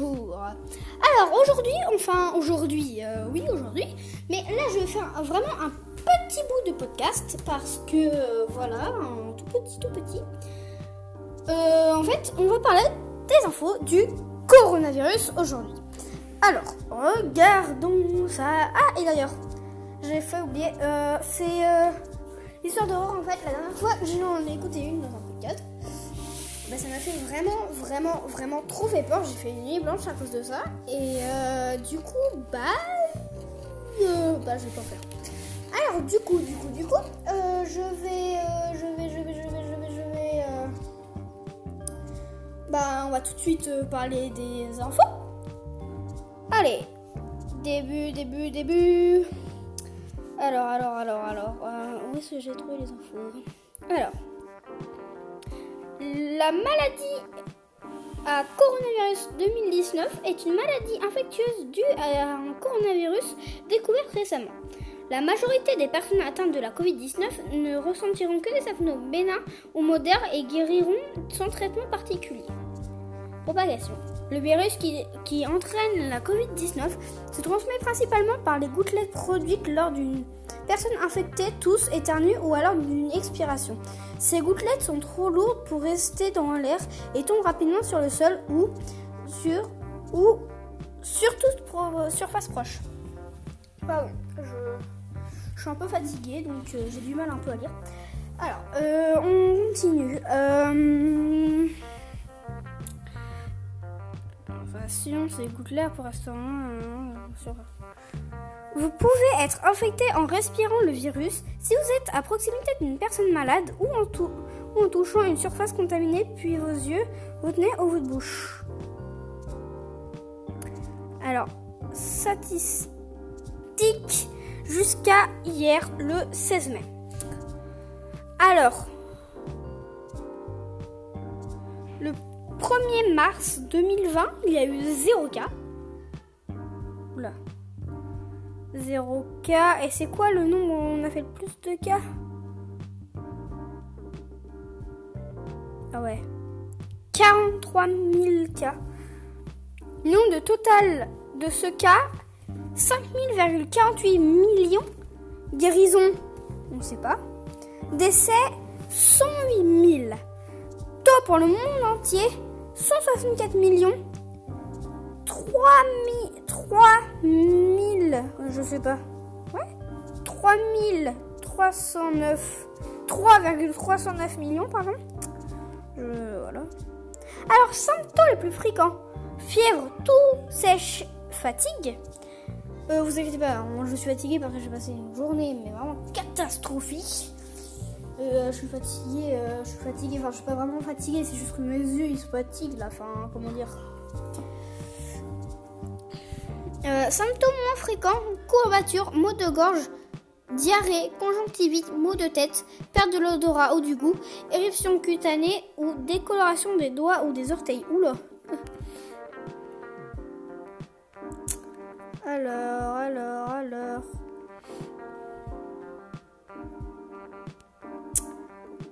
Alors aujourd'hui, enfin aujourd'hui, euh, oui aujourd'hui, mais là je vais faire vraiment un petit bout de podcast parce que euh, voilà, un tout petit, tout petit. Euh, en fait, on va parler des infos du coronavirus aujourd'hui. Alors, regardons ça. Ah, et d'ailleurs, j'ai fait oublier, c'est l'histoire d'horreur en fait. La dernière fois, j'en ai écouté une dans un podcast. Bah, ça m'a fait vraiment, vraiment, vraiment trop fait peur. J'ai fait une nuit blanche à cause de ça. Et euh, du coup, bah, euh, bah, je vais pas faire. Alors, du coup, du coup, du coup, euh, je vais, je vais, je vais, je vais, je vais, je vais. bah, on va tout de suite parler des infos. Allez, début, début, début. Alors, alors, alors, alors, où est-ce que j'ai trouvé les infos? Alors. La maladie à coronavirus 2019 est une maladie infectieuse due à un coronavirus découvert récemment. La majorité des personnes atteintes de la Covid-19 ne ressentiront que des symptômes bénins ou modères et guériront sans traitement particulier. Propagation. Le virus qui, entraîne la Covid-19 se transmet principalement par les gouttelettes produites lors d'une personne infectée, tous éternuent ou alors d'une expiration. Ces gouttelettes sont trop lourdes pour rester dans l'air et tombent rapidement sur le sol ou sur ou sur toute surface proche. Pardon, je, suis un peu fatiguée donc euh, j'ai du mal un peu à lire. Alors, euh, on continue. Euh, sinon, ces gouttelettes pour rester sur vous pouvez être infecté en respirant le virus si vous êtes à proximité d'une personne malade ou en, touchant une surface contaminée, puis vos yeux, votre nez ou votre bouche. Alors, statistique jusqu'à hier, le 16 mai. Alors, 1er mars 2020, il y a eu 0 cas. Oula. 0 cas. Et c'est quoi le nombre où on a fait le plus de cas? Ah ouais. 43 000 cas. Nombre de total de ce cas 5000,48 millions. Guérison, on ne sait pas. Décès 108 000. Taux pour le monde entier 164 millions. 3 000, je sais pas. Ouais 3309, 3,309 millions, pardon. Voilà. Alors, symptômes les plus fréquents fièvre, tout sèche, fatigue. Euh, vous inquiétez pas, moi je suis fatiguée parce que j'ai passé une journée mais vraiment catastrophique. Euh, je suis fatiguée, euh, je suis fatiguée, enfin je suis pas vraiment fatiguée, c'est juste que mes yeux ils se fatiguent là, enfin comment dire. Euh, symptômes moins fréquents, courbature, maux de gorge, diarrhée, conjonctivite, maux de tête, perte de l'odorat ou du goût, éruption cutanée ou décoloration des doigts ou des orteils. Oula Alors, alors, alors.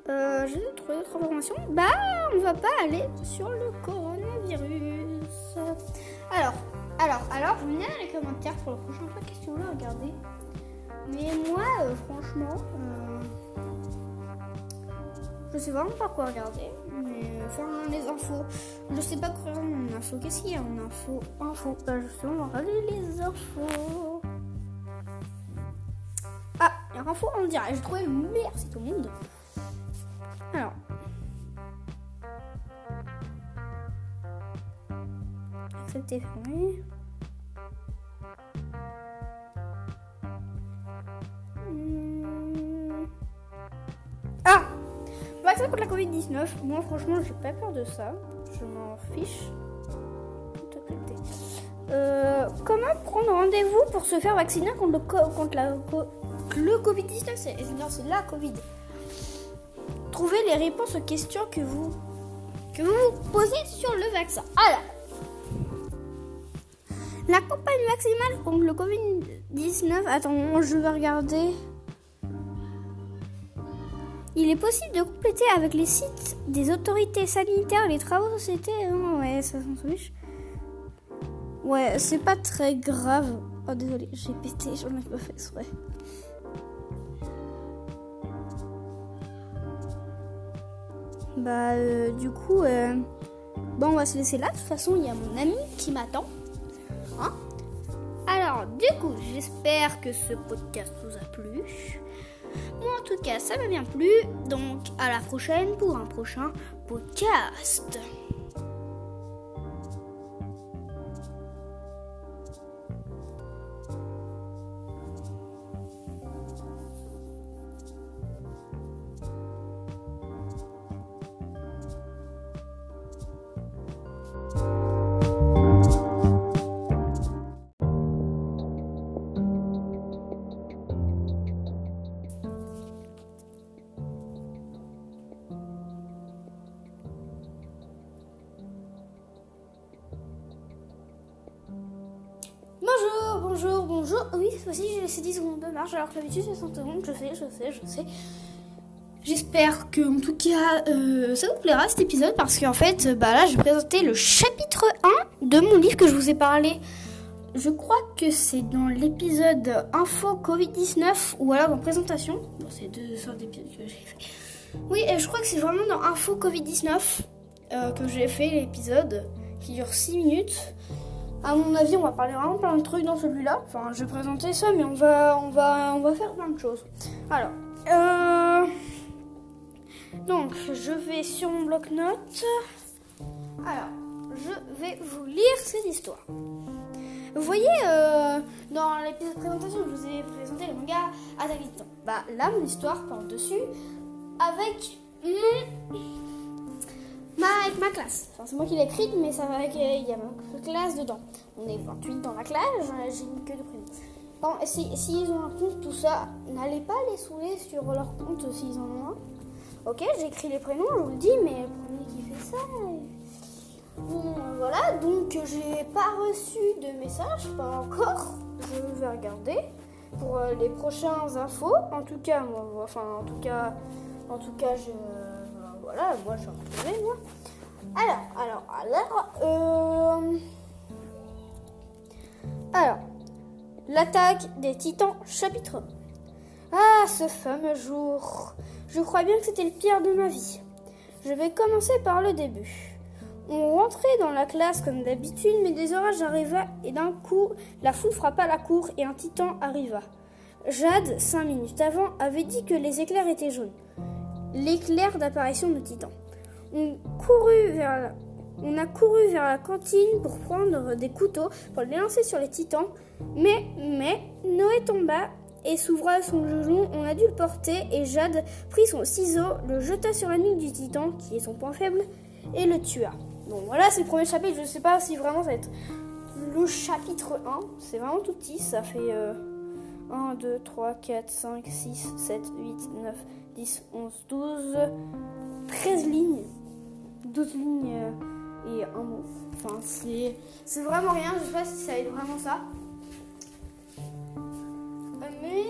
Euh, J'ai trouvé d'autres informations. Bah, on va pas aller sur le coronavirus. Alors, alors, alors, vous me dans les commentaires pour le prochain podcast si vous voulez regarder. Mais moi, euh, franchement, euh, je sais vraiment pas quoi regarder. Mais enfin, les infos, je sais pas quoi regarder en info. Qu'est-ce qu'il y a en info? Info, bah justement, on va regarder les infos. Ah, il y a info en direct. J'ai trouvé le meilleur site au monde. Accepter, fermé. contre la Covid-19. Moi, franchement, j'ai pas peur de ça. Je m'en fiche. Euh, comment prendre rendez-vous pour se faire vacciner contre le, contre la, le Covid-19 C'est la Covid. Trouvez les réponses aux questions que vous, que vous vous posez sur le vaccin. Alors, la campagne vaccinale contre le Covid-19. Attends, je vais regarder. Il est possible de compléter avec les sites des autorités sanitaires les travaux de société. ouais, ça s'en fiche. Ouais, c'est pas très grave. Oh, désolé, j'ai pété, j'en ai pas fait exprès. Bah, euh, du coup, euh, bon, on va se laisser là. De toute façon, il y a mon ami qui m'attend. Alors, du coup, j'espère que ce podcast vous a plu. Moi, en tout cas, ça m'a bien plu. Donc, à la prochaine pour un prochain podcast. Bonjour, bonjour. Oui, cette fois-ci j'ai laissé 10 secondes de marche alors que d'habitude c'est 100 secondes. Je sais, je sais, je sais. J'espère que, en tout cas, euh, ça vous plaira cet épisode parce qu'en fait, bah là, je vais présenter le chapitre 1 de mon livre que je vous ai parlé. Je crois que c'est dans l'épisode Info Covid-19 ou alors dans Présentation. Bon, c'est deux sortes d'épisodes que j'ai fait. Oui, et je crois que c'est vraiment dans Info Covid-19 euh, que j'ai fait l'épisode qui dure 6 minutes. À mon avis, on va parler vraiment plein de trucs dans celui-là. Enfin, je vais présenter ça, mais on va, on va, on va faire plein de choses. Alors, euh... donc, je vais sur mon bloc-notes. Alors, je vais vous lire cette histoire. Vous voyez, euh, dans l'épisode de présentation, je vous ai présenté le manga Attaque. Bah, là, mon histoire porte dessus avec mon avec ma classe. Enfin, c'est moi qui l'ai écrite, mais ça va avec. Il y a ma classe dedans. On est 28 dans la classe, j'ai mis que de prénoms. Bon, s'ils si, ont un compte, tout ça, n'allez pas les saouler sur leur compte s'ils en ont un. Ok, j'écris les prénoms, je vous le dis, mais le premier qui fait ça. Bon, voilà, donc j'ai pas reçu de message, pas encore. Je vais regarder pour euh, les prochains infos. En tout cas, moi, enfin, en tout cas, en tout cas, je voilà, moi suis retrouvé, moi. Alors, alors, alors, euh... Alors, l'attaque des titans, chapitre 1. Ah, ce fameux jour. Je crois bien que c'était le pire de ma vie. Je vais commencer par le début. On rentrait dans la classe comme d'habitude, mais des orages arriva et d'un coup, la foule frappa la cour et un titan arriva. Jade, cinq minutes avant, avait dit que les éclairs étaient jaunes l'éclair d'apparition de Titan. On, courut vers la... on a couru vers la cantine pour prendre des couteaux pour les lancer sur les titans, mais, mais Noé tomba et s'ouvra son genou. On a dû le porter et Jade prit son ciseau, le jeta sur la nuque du titan, qui est son point faible, et le tua. Bon, voilà, c'est le premier chapitre. Je ne sais pas si vraiment ça va être le chapitre 1. C'est vraiment tout petit. Ça fait euh, 1, 2, 3, 4, 5, 6, 7, 8, 9, 10, 11, 12, 13 lignes. 12 lignes et un mot. Enfin, c'est, c'est vraiment rien. Je sais pas si ça aide vraiment ça. Mais,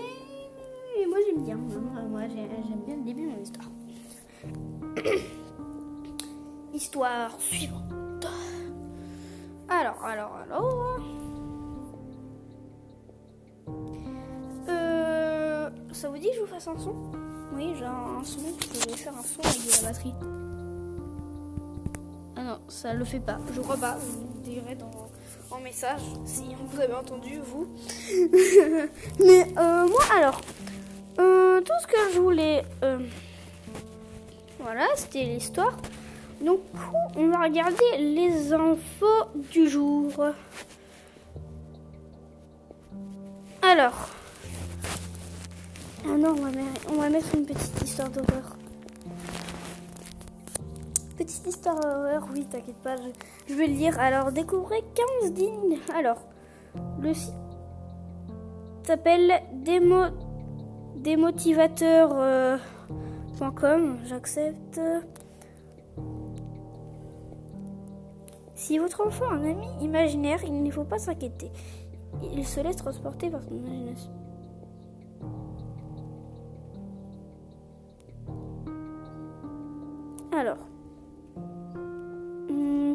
mais moi j'aime bien. Moi j'aime bien le début de mon histoire. histoire suivante. Alors, alors, alors. Ça vous dit que je vous fasse un son? Oui, j'ai un son. Je vais faire un son avec de la batterie. Ah non, ça le fait pas. Je crois pas. Vous direz dans en message si vous avez entendu vous. Mais euh, moi alors, euh, tout ce que je voulais, euh, voilà, c'était l'histoire. Donc on va regarder les infos du jour. Alors, non, on va, on va mettre une petite histoire d'horreur. Petite histoire d'horreur, oui, t'inquiète pas, je, vais le lire. Alors, découvrez 15 dignes. Alors, le site s'appelle démo, démotivateur.com. J'accepte. Si votre enfant a un ami imaginaire, il ne faut pas s'inquiéter. Il se laisse transporter par son imagination. Alors. Hmm.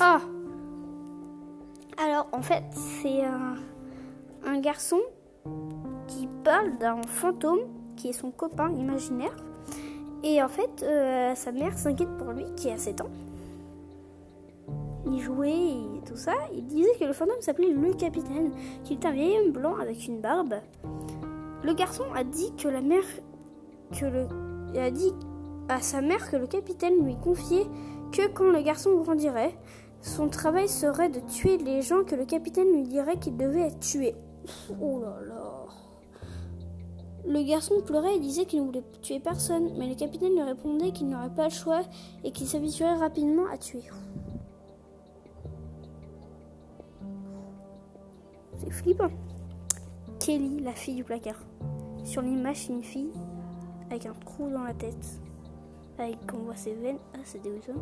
Ah Alors, en fait, c'est un, garçon qui parle d'un fantôme qui est son copain imaginaire. Et en fait, euh, sa mère s'inquiète pour lui qui a 7 ans. Et tout ça. Il disait que le fantôme s'appelait le capitaine, qu'il était un vieil homme blanc avec une barbe. Le garçon a dit que la mère, que le, a dit à sa mère que le capitaine lui confiait que quand le garçon grandirait, son travail serait de tuer les gens que le capitaine lui dirait qu'il devait être tué. Oh là là. Le garçon pleurait et disait qu'il ne voulait tuer personne, mais le capitaine lui répondait qu'il n'aurait pas le choix et qu'il s'habituerait rapidement à tuer. Flippant. Kelly, la fille du placard. Sur l'image, une fille avec un trou dans la tête. Avec, on voit ses veines. Ah, c'est dégoûtant.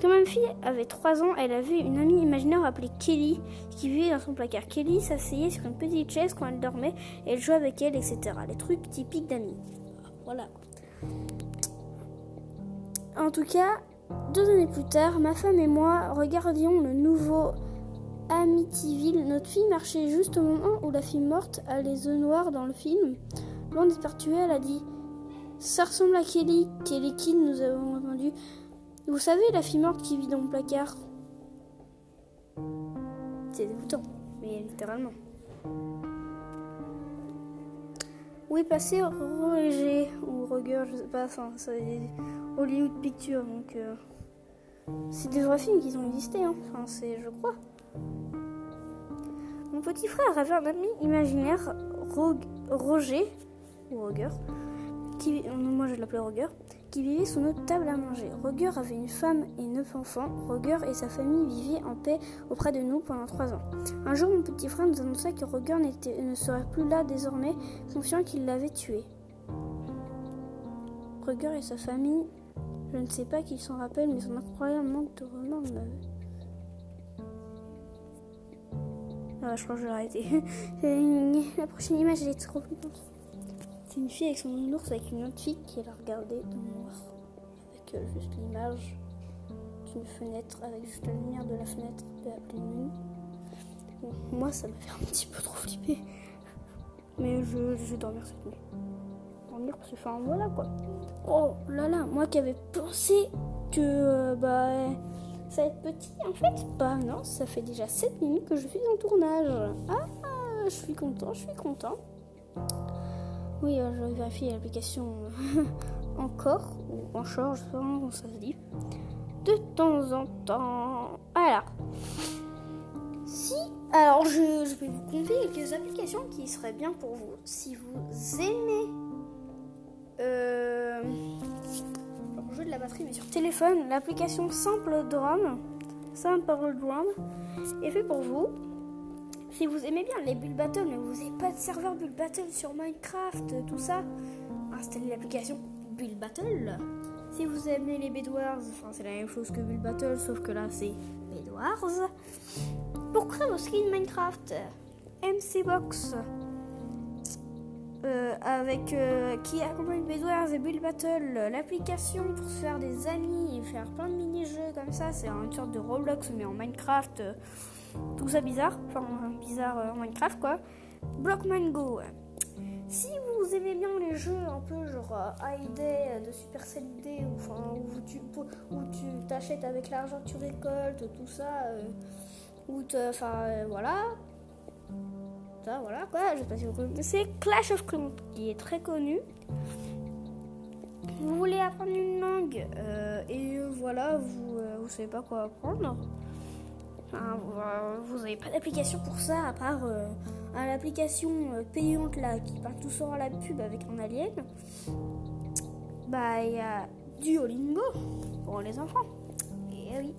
Quand ma fille avait 3 ans, elle avait une amie imaginaire appelée Kelly qui vivait dans son placard. Kelly s'asseyait sur une petite chaise quand elle dormait et elle jouait avec elle, etc. Les trucs typiques d'amis. Voilà. En tout cas, deux années plus tard, ma femme et moi regardions le nouveau Amityville. Notre fille marchait juste au moment où la fille morte a les œufs noirs dans le film. Loin d'être tuée, elle a dit Ça ressemble à Kelly. Kelly Kidd, nous avons entendu. Vous savez, la fille morte qui vit dans le placard C'est dégoûtant, mais littéralement. Où est passé Roger ou Roger, je sais pas, enfin, c'est Hollywood Pictures, donc euh, c'est des vrais films qui ont existé, hein. enfin, c'est, je crois. Mon petit frère avait un ami imaginaire, Rog- Roger, Roger, qui, euh, Roger, qui vivait sous notre table à manger. Roger avait une femme et neuf enfants. Roger et sa famille vivaient en paix auprès de nous pendant trois ans. Un jour, mon petit frère nous annonça que Roger ne serait plus là désormais, confiant qu'il l'avait tué. Roger et sa famille, je ne sais pas qui s'en rappelle, mais son incroyable manque de remords Ah, je crois que je vais arrêter. La prochaine image, elle est trop flippante. C'est une fille avec son ours avec une autre fille qui la regardait dans le noir. Avec euh, juste l'image d'une fenêtre, avec juste la lumière de la fenêtre de la pleine lune. Moi, ça m'a fait un petit peu trop flipper. Mais je, je vais dormir cette nuit. Dormir parce que, enfin, voilà quoi. Oh là là, moi qui avais pensé que, euh, bah, ça va être petit en fait. Bah non, ça fait déjà 7 minutes que je suis en tournage. Ah, je suis content, je suis content. Oui, euh, je vérifie l'application euh, encore, ou sais pas comment ça se dit. De temps en temps. Alors, si. Alors, je, vais vous confier quelques applications qui seraient bien pour vous. Si vous aimez. Euh, batterie, mais sur téléphone, l'application Simple Drum, Simple Drum, est fait pour vous. Si vous aimez bien les Bull Battle, mais vous n'avez pas de serveur Bull Battle sur Minecraft, tout ça, installez l'application Bull Battle. Si vous aimez les Bedwars, enfin c'est la même chose que Bull Battle, sauf que là c'est Bedwars. Pour créer vos skins Minecraft, MC Box, euh, avec euh, qui accompagne Bedwars et Bull Battle, l'application pour se faire des amis et faire plein de mini-jeux comme ça, c'est une sorte de Roblox mais en Minecraft. euh, tout ça bizarre, enfin bizarre euh, en Minecraft quoi. Blockman Go. Si vous aimez bien les jeux un peu genre euh, ID euh, de Supercell ID, ou, enfin, où tu, où tu t'achètes avec l'argent tu récoltes, tout ça, euh, ou enfin euh, voilà. Voilà quoi, je sais pas si vous connaissez. Clash of Clans qui est très connu. Vous voulez apprendre une langue euh, et euh, voilà, vous, euh, vous savez pas quoi apprendre. Vous- euh, n'avez pas d'application pour ça, à part euh, l'application euh, payante là qui part tout seul à la pub avec un alien. Bah, il y a Duolingo pour les enfants. Et oui.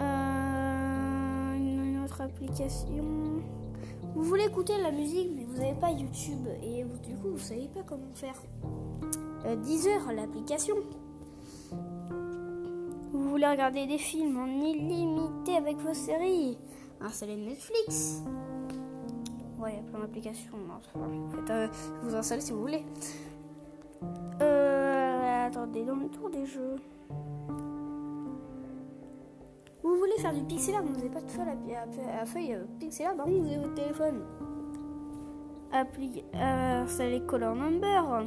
Euh, une une autre application. Vous voulez écouter la musique, mais vous n'avez pas YouTube et vous- du coup vous savez pas comment faire. Euh, Deezer, l'application. Vous voulez regarder des films en illimité avec vos séries Installez Netflix. Ouais, il y a plein d'applications. non, c'est pas- en fait, euh, vous installez si vous voulez. Euh, attendez, dans le tour des jeux. Vous voulez faire du pixel art, vous n'avez pas de feuille à, feuille euh, pixel art, vous avez votre téléphone. Appli euh, installer Color Number.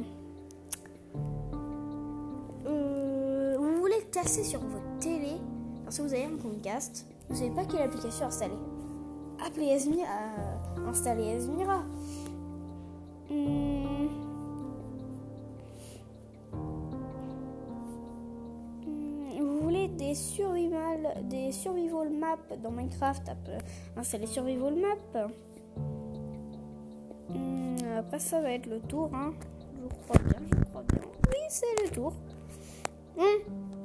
Euh, vous voulez le casser sur votre télé parce que vous avez un Chromecast. Vous savez pas quelle application installer. Appelez Esmira, euh, installer des survival, des survival maps dans Minecraft. Installer survival map. Hmm, après ça va être le tour, hein. Je crois bien, je crois bien. Oui, c'est le tour.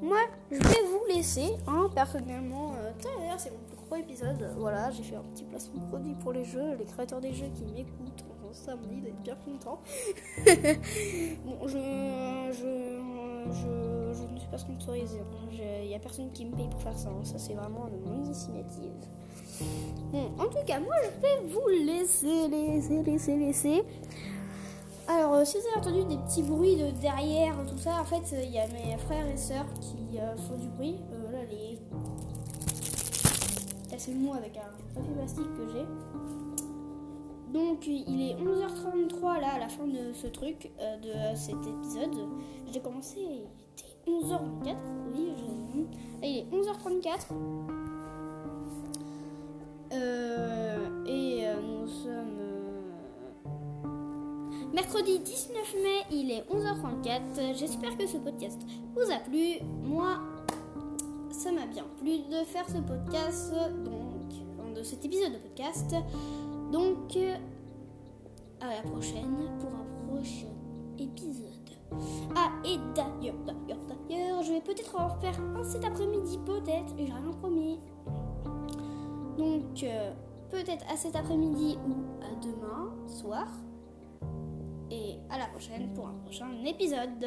Moi, je vais vous laisser, hein, personnellement. Euh, c'est mon plus gros épisode. Voilà, j'ai fait un petit placement de produit pour les jeux, les créateurs des jeux qui m'écoutent. Ça me dit d'être bien content. bon, je, je ne suis pas sponsorisé. Il n'y a personne qui me paye pour faire ça. Hein. Ça, c'est vraiment mon initiative. Bon, en tout cas, moi, je vais vous laisser, laisser, laisser, laisser. Alors, euh, si vous avez entendu des petits bruits de derrière, tout ça, en fait, il y a mes frères et sœurs qui euh, font du bruit. Euh, là, les. C'est le mot avec un papier plastique que j'ai. Donc il est 11h33 là à la fin de ce truc, de cet épisode. J'ai commencé, 11h24. Oui, je... il est 11h34. Euh, et euh, nous sommes euh, mercredi 19 mai, il est 11h34. J'espère que ce podcast vous a plu. Moi, ça m'a bien plu de faire ce podcast, donc de cet épisode de podcast. Donc, à la prochaine pour un prochain épisode. Ah, et d'ailleurs, d'ailleurs, d'ailleurs, je vais peut-être en faire un cet après-midi, peut-être, j'ai rien promis. Donc, euh, peut-être à cet après-midi ou à demain soir. Et à la prochaine pour un prochain épisode.